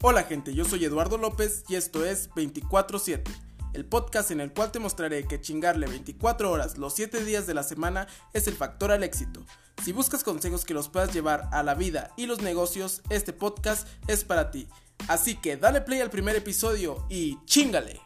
Hola gente, yo soy Eduardo López y esto es 24/7, el podcast en el cual te mostraré que chingarle 24 horas los 7 días de la semana es el factor al éxito. Si buscas consejos que los puedas llevar a la vida y los negocios, este podcast es para ti. Así que dale play al primer episodio y chingale.